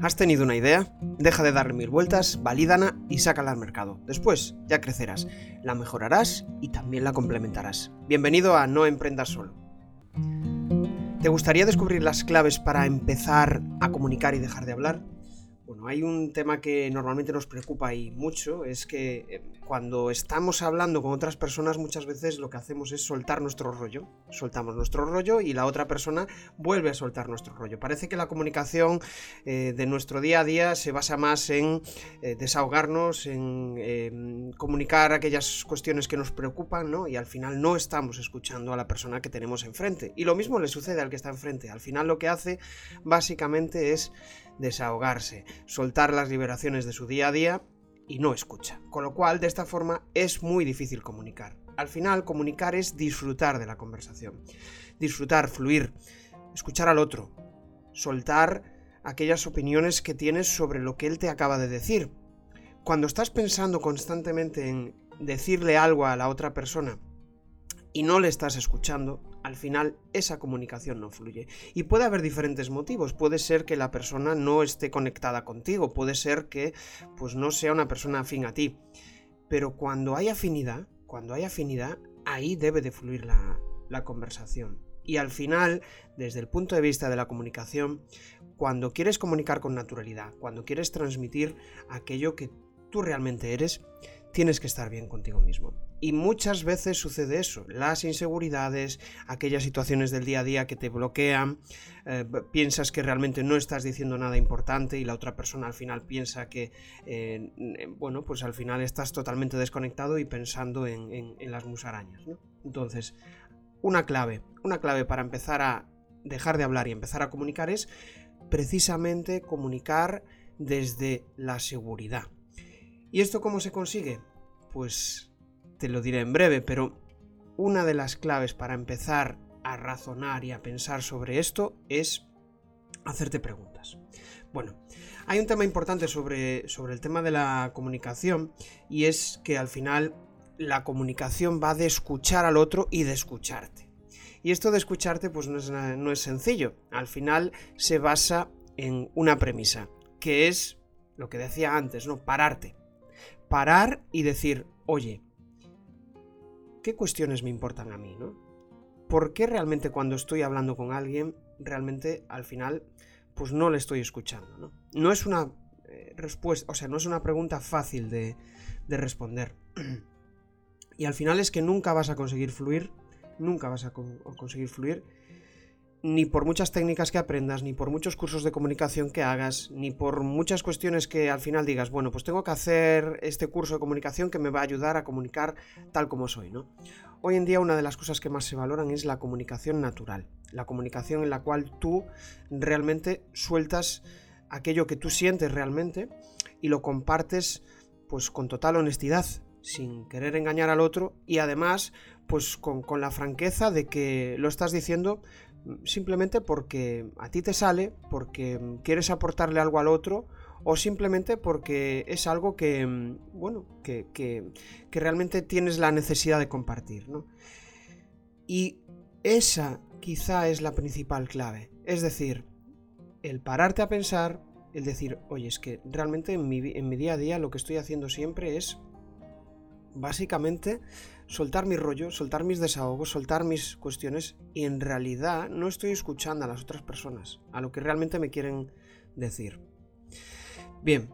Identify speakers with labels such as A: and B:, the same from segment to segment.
A: ¿Has tenido una idea? Deja de darle mil vueltas, valídala y sácala al mercado. Después ya crecerás, la mejorarás y también la complementarás. Bienvenido a No Emprendas Solo. ¿Te gustaría descubrir las claves para empezar a comunicar y dejar de hablar? Bueno, hay un tema que normalmente nos preocupa y mucho, es que eh, cuando estamos hablando con otras personas muchas veces lo que hacemos es soltar nuestro rollo. Soltamos nuestro rollo y la otra persona vuelve a soltar nuestro rollo. Parece que la comunicación eh, de nuestro día a día se basa más en eh, desahogarnos, en em, comunicar aquellas cuestiones que nos preocupan, ¿no? Y al final no estamos escuchando a la persona que tenemos enfrente. Y lo mismo le sucede al que está enfrente. Al final lo que hace básicamente es desahogarse, soltar las liberaciones de su día a día y no escucha. Con lo cual, de esta forma, es muy difícil comunicar. Al final, comunicar es disfrutar de la conversación. Disfrutar, fluir, escuchar al otro, soltar aquellas opiniones que tienes sobre lo que él te acaba de decir. Cuando estás pensando constantemente en decirle algo a la otra persona y no le estás escuchando, al final esa comunicación no fluye. Y puede haber diferentes motivos. Puede ser que la persona no esté conectada contigo, puede ser que pues no sea una persona afín a ti. Pero cuando hay afinidad, cuando hay afinidad, ahí debe de fluir la, la conversación. Y al final, desde el punto de vista de la comunicación, cuando quieres comunicar con naturalidad, cuando quieres transmitir aquello que tú realmente eres, tienes que estar bien contigo mismo. Y muchas veces sucede eso, las inseguridades, aquellas situaciones del día a día que te bloquean, eh, piensas que realmente no estás diciendo nada importante y la otra persona al final piensa que, eh, bueno, pues al final estás totalmente desconectado y pensando en, las musarañas. Entonces, una clave, una clave para empezar a dejar de hablar y empezar a comunicar es precisamente comunicar desde la seguridad. ¿Y esto cómo se consigue? Pues te lo diré en breve, pero una de las claves para empezar a razonar y a pensar sobre esto es hacerte preguntas. Bueno, hay un tema importante sobre, sobre el tema de la comunicación y es que al final la comunicación va de escuchar al otro y de escucharte. Y esto de escucharte pues no es, no es sencillo. Al final se basa en una premisa, que es lo que decía antes, ¿no? Pararte parar y decir, oye, ¿qué cuestiones me importan a mí, no? ¿Por qué realmente cuando estoy hablando con alguien, realmente al final, pues no le estoy escuchando, ¿no? No es una eh, respuesta, o sea, no es una pregunta fácil de, de responder. y al final es que nunca vas a conseguir fluir, nunca vas a conseguir fluir ni por muchas técnicas que aprendas, ni por muchos cursos de comunicación que hagas, ni por muchas cuestiones que al final digas, bueno, pues tengo que hacer este curso de comunicación que me va a ayudar a comunicar tal como soy, ¿no? Hoy en día una de las cosas que más se valoran es la comunicación natural, la comunicación en la cual tú realmente sueltas aquello que tú sientes realmente y lo compartes pues con total honestidad, sin querer engañar al otro y además pues con, con la franqueza de que lo estás diciendo simplemente porque a ti te sale, porque quieres aportarle algo al otro o simplemente porque es algo que, bueno, que, que, realmente tienes la necesidad de compartir, ¿no? Y esa quizá es la principal clave. Es decir, el pararte a pensar, el decir, oye, es que realmente en mi, en mi día a día lo que estoy haciendo siempre es básicamente soltar mi rollo, soltar mis desahogos, soltar mis cuestiones y en realidad no estoy escuchando a las otras personas, a lo que realmente me quieren decir. Bien,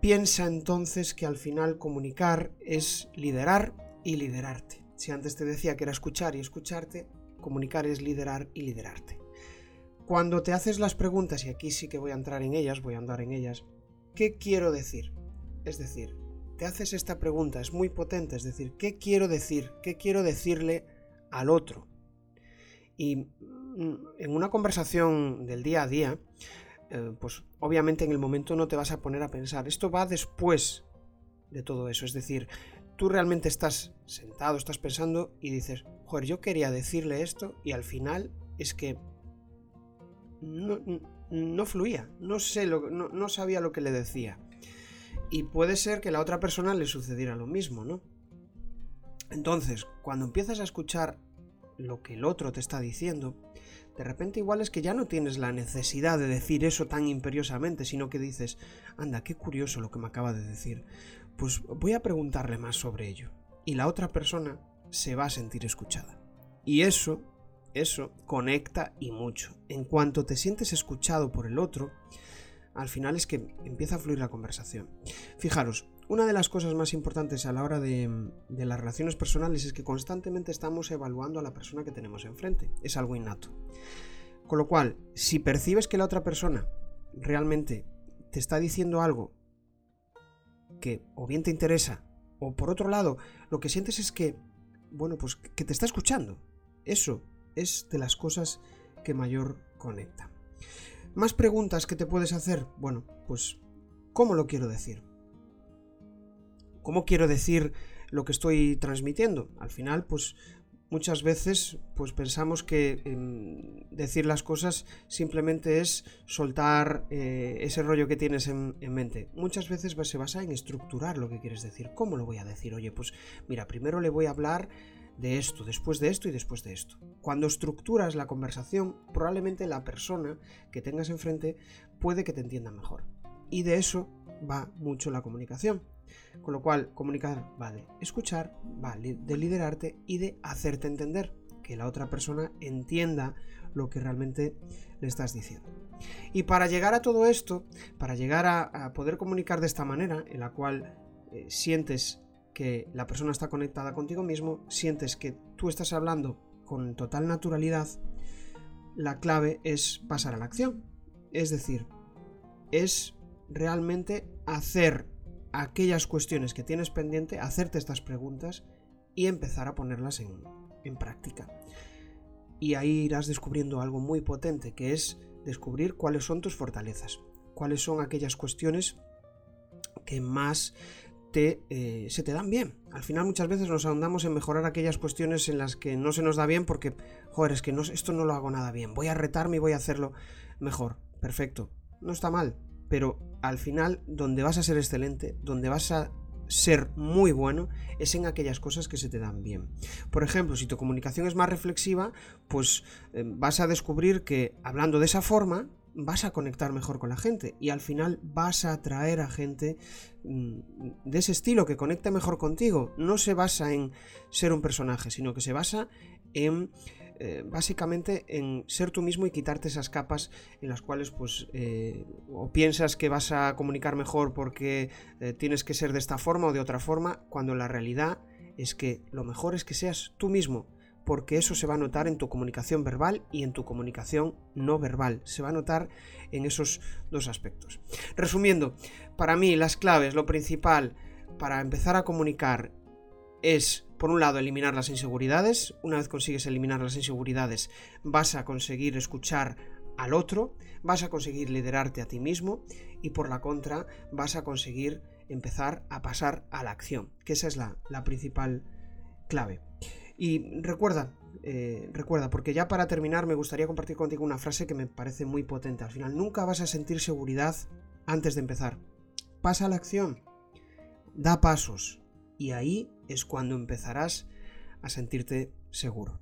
A: piensa entonces que al final comunicar es liderar y liderarte. Si antes te decía que era escuchar y escucharte, comunicar es liderar y liderarte. Cuando te haces las preguntas, y aquí sí que voy a entrar en ellas, voy a andar en ellas, ¿qué quiero decir? Es decir, haces esta pregunta, es muy potente, es decir, ¿qué quiero decir? ¿Qué quiero decirle al otro? Y mm, en una conversación del día a día, eh, pues obviamente en el momento no te vas a poner a pensar, esto va después de todo eso, es decir, tú realmente estás sentado, estás pensando y dices, joder, yo quería decirle esto y al final es que no, fluía, no, sé lo, no sabía lo que le decía. Y puede ser que a la otra persona le sucediera lo mismo, ¿no? Entonces, cuando empiezas a escuchar lo que el otro te está diciendo, De repente igual es que ya no tienes la necesidad de decir eso tan imperiosamente, sino que dices, anda, qué curioso lo que me acaba de decir. Pues voy a preguntarle más sobre ello. Y la otra persona se va a sentir escuchada. Y eso, eso conecta y mucho. En cuanto te sientes escuchado por el otro, al final es que empieza a fluir la conversación. Fijaros, una de las cosas más importantes a la hora de, las relaciones personales es que constantemente estamos evaluando a la persona que tenemos enfrente. Es algo innato. Con lo cual, si percibes que la otra persona realmente te está diciendo algo que o bien te interesa, o por otro lado, lo que sientes es que, bueno, pues que te está escuchando. Eso es de las cosas que mayor conecta. Más preguntas que te puedes hacer. Bueno, pues, ¿cómo lo quiero decir? ¿Cómo quiero decir lo que estoy transmitiendo? Al final, pues muchas veces pues pensamos que em, decir las cosas simplemente es soltar eh, ese rollo que tienes en, en, mente. Muchas veces se basa en estructurar lo que quieres decir. ¿Cómo lo voy a decir? Oye, pues mira, primero le voy a hablar de esto, después de esto y después de esto. Cuando estructuras la conversación, probablemente la persona que tengas enfrente puede que te entienda mejor. Y de eso va mucho la comunicación. Con lo cual, comunicar va de escuchar, va de liderarte y de hacerte entender, que la otra persona entienda lo que realmente le estás diciendo. Y para llegar a todo esto, para llegar a, poder comunicar de esta manera, en la cual eh, sientes que la persona está conectada contigo mismo, sientes que tú estás hablando con total naturalidad, la clave es pasar a la acción. Es decir, es realmente hacer aquellas cuestiones que tienes pendiente, hacerte estas preguntas y empezar a ponerlas en, en práctica. Y ahí irás descubriendo algo muy potente, que es descubrir cuáles son tus fortalezas, cuáles son aquellas cuestiones que más eh, se te dan bien. Al final muchas veces nos ahondamos en mejorar aquellas cuestiones en las que no se nos da bien porque, joder, es que esto no lo hago nada bien. Voy a retarme y voy a hacerlo mejor. Perfecto. No está mal. Pero al final, donde vas a ser excelente, donde vas a ser muy bueno es en aquellas cosas que se te dan bien. Por ejemplo, si tu comunicación es más reflexiva, pues eh, vas a descubrir que hablando de esa forma, vas a conectar mejor con la gente y al final vas a atraer a gente mm, de ese estilo que conecte mejor contigo. No se basa en ser un personaje, sino que se basa en eh, básicamente en ser tú mismo y quitarte esas capas en las cuales pues eh, o piensas que vas a comunicar mejor porque eh, tienes que ser de esta forma o de otra forma, cuando la realidad es que lo mejor es que seas tú mismo porque eso se va a notar en tu comunicación verbal y en tu comunicación no verbal. Se va a notar en esos dos aspectos. Resumiendo, para mí las claves, lo principal para empezar a comunicar es, por un lado, eliminar las inseguridades. Una vez consigues eliminar las inseguridades, vas a conseguir escuchar al otro, vas a conseguir liderarte a ti mismo y por la contra vas a conseguir empezar a pasar a la acción, que esa es la, principal clave. Y recuerda, eh, recuerda, porque ya para terminar me gustaría compartir contigo una frase que me parece muy potente. Al final, nunca vas a sentir seguridad antes de empezar. Pasa a la acción, da pasos, y ahí es cuando empezarás a sentirte seguro.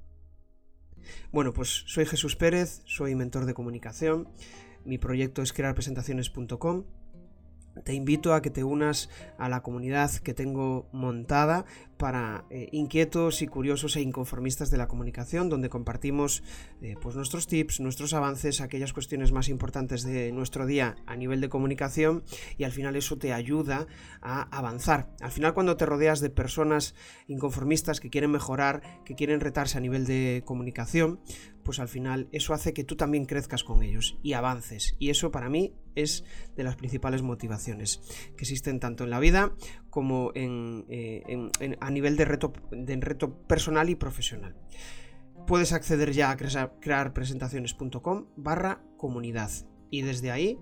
A: Bueno, pues soy Jesús Pérez, soy mentor de comunicación. Mi proyecto es crearpresentaciones.com te invito a que te unas a la comunidad que tengo montada para eh, inquietos y curiosos e inconformistas de la comunicación, donde compartimos eh, pues nuestros tips, nuestros avances, aquellas cuestiones más importantes de nuestro día a nivel de comunicación y al final eso te ayuda a avanzar. Al final cuando te rodeas de personas inconformistas que quieren mejorar, que quieren retarse a nivel de comunicación, pues al final eso hace que tú también crezcas con ellos y avances. Y eso para mí es de las principales motivaciones que existen tanto en la vida como en, eh, a nivel de reto, de reto personal y profesional. Puedes acceder ya a crearpresentaciones.com barra comunidad y desde ahí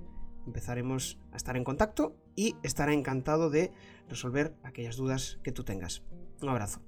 A: empezaremos a estar en contacto y estaré encantado de resolver aquellas dudas que tú tengas. Un abrazo.